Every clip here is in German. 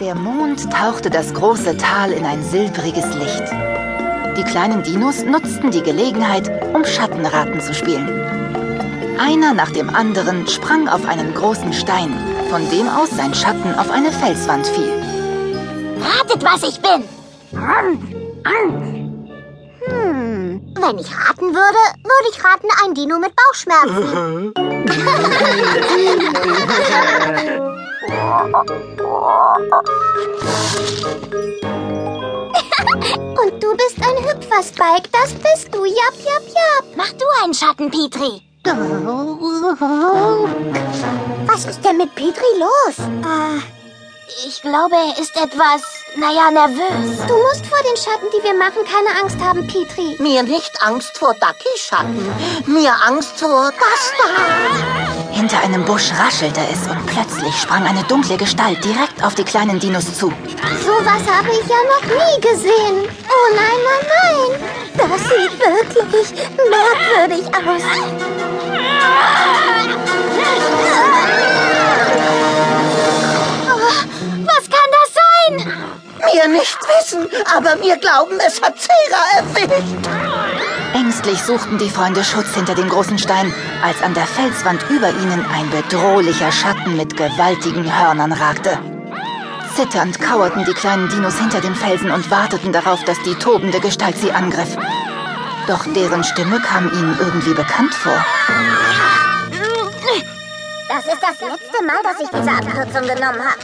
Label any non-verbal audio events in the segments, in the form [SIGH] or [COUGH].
Der Mond tauchte das große Tal in ein silbriges Licht. Die kleinen Dinos nutzten die Gelegenheit, um Schattenraten zu spielen. Einer nach dem anderen sprang auf einen großen Stein, von dem aus sein Schatten auf eine Felswand fiel. Ratet, was ich bin. Hm, wenn ich raten würde, würde ich raten, ein Dino mit Bauchschmerzen. [LAUGHS] [LAUGHS] [LAUGHS] Und du bist ein Hüpfer, Spike. Das bist du. Jap, jap, jap. Mach du einen Schatten, Petri. Was ist denn mit Petri los? Äh, ich glaube, er ist etwas, naja, nervös. Du musst vor den Schatten, die wir machen, keine Angst haben, Petri. Mir nicht Angst vor Ducky-Schatten. Mir Angst vor das da. [LAUGHS] Hinter einem Busch raschelte es und plötzlich sprang eine dunkle Gestalt direkt auf die kleinen Dinos zu. Sowas habe ich ja noch nie gesehen. Oh nein, nein, nein. Das sieht wirklich merkwürdig aus. Oh, was kann das sein? Mir nicht wissen, aber wir glauben, es hat Zera erwischt. Ängstlich suchten die Freunde Schutz hinter dem großen Stein, als an der Felswand über ihnen ein bedrohlicher Schatten mit gewaltigen Hörnern ragte. Zitternd kauerten die kleinen Dinos hinter dem Felsen und warteten darauf, dass die tobende Gestalt sie angriff. Doch deren Stimme kam ihnen irgendwie bekannt vor. Das ist das letzte Mal, dass ich diese Abkürzung genommen habe.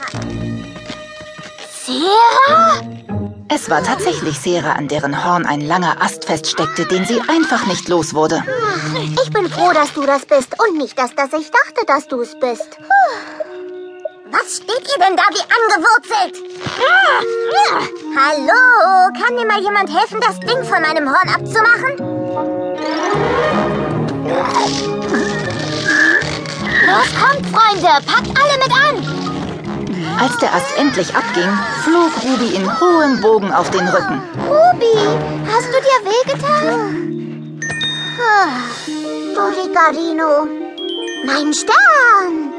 Sarah? Es war tatsächlich Sera, an deren Horn ein langer Ast feststeckte, den sie einfach nicht los wurde. Ich bin froh, dass du das bist und nicht, dass, dass ich dachte, dass du es bist. Was steht ihr denn da wie angewurzelt? Hallo, kann mir mal jemand helfen, das Ding von meinem Horn abzumachen? Los kommt, Freunde, packt alle mit an! Als der Ast endlich abging, flog Ruby in hohem Bogen auf den Rücken. Ruby, hast du dir wehgetan? Dorigarino, mein Stern!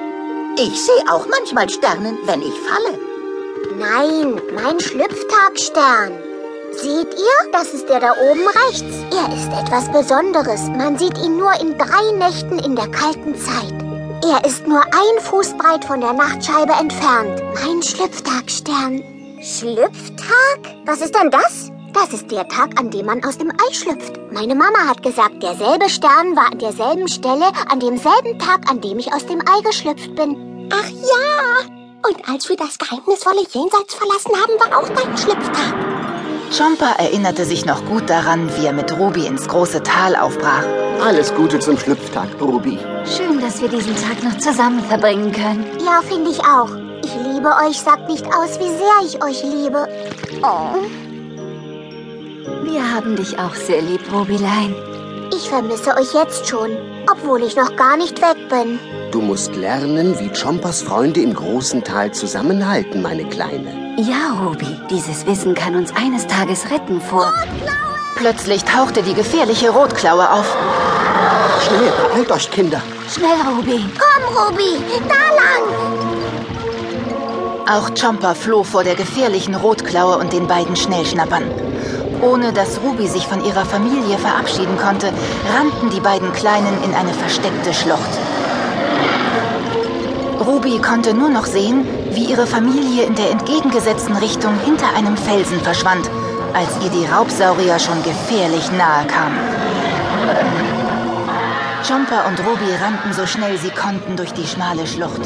Ich sehe auch manchmal Sternen, wenn ich falle. Nein, mein Schlüpftagstern. Seht ihr? Das ist der da oben rechts. Er ist etwas Besonderes. Man sieht ihn nur in drei Nächten in der kalten Zeit. Er ist nur ein Fuß breit von der Nachtscheibe entfernt. Mein Schlüpftagstern. Schlüpftag? Was ist denn das? Das ist der Tag, an dem man aus dem Ei schlüpft. Meine Mama hat gesagt, derselbe Stern war an derselben Stelle, an demselben Tag, an dem ich aus dem Ei geschlüpft bin. Ach ja! Und als wir das geheimnisvolle Jenseits verlassen haben, war auch dein Schlüpftag. Jumper erinnerte sich noch gut daran, wie er mit Ruby ins große Tal aufbrach. Alles Gute zum Schlüpftag, Ruby. Schön, dass wir diesen Tag noch zusammen verbringen können. Ja, finde ich auch. Ich liebe euch, sagt nicht aus, wie sehr ich euch liebe. Oh, Wir haben dich auch sehr lieb, Rubylein. ich vermisse euch jetzt schon, obwohl ich noch gar nicht weg bin. Du musst lernen, wie Chompers Freunde im großen Tal zusammenhalten, meine Kleine. Ja, Ruby, dieses Wissen kann uns eines Tages retten vor... Plötzlich tauchte die gefährliche Rotklaue auf. Schnell, beeilt euch, Kinder. Schnell, Ruby. Komm, Ruby, da lang! Auch Jumper floh vor der gefährlichen Rotklaue und den beiden Schnellschnappern. Ohne dass Ruby sich von ihrer Familie verabschieden konnte, rannten die beiden Kleinen in eine versteckte Schlucht. Ruby konnte nur noch sehen, wie ihre Familie in der entgegengesetzten Richtung hinter einem Felsen verschwand, als ihr die Raubsaurier schon gefährlich nahe kamen. Jumper und Ruby rannten so schnell sie konnten durch die schmale Schlucht.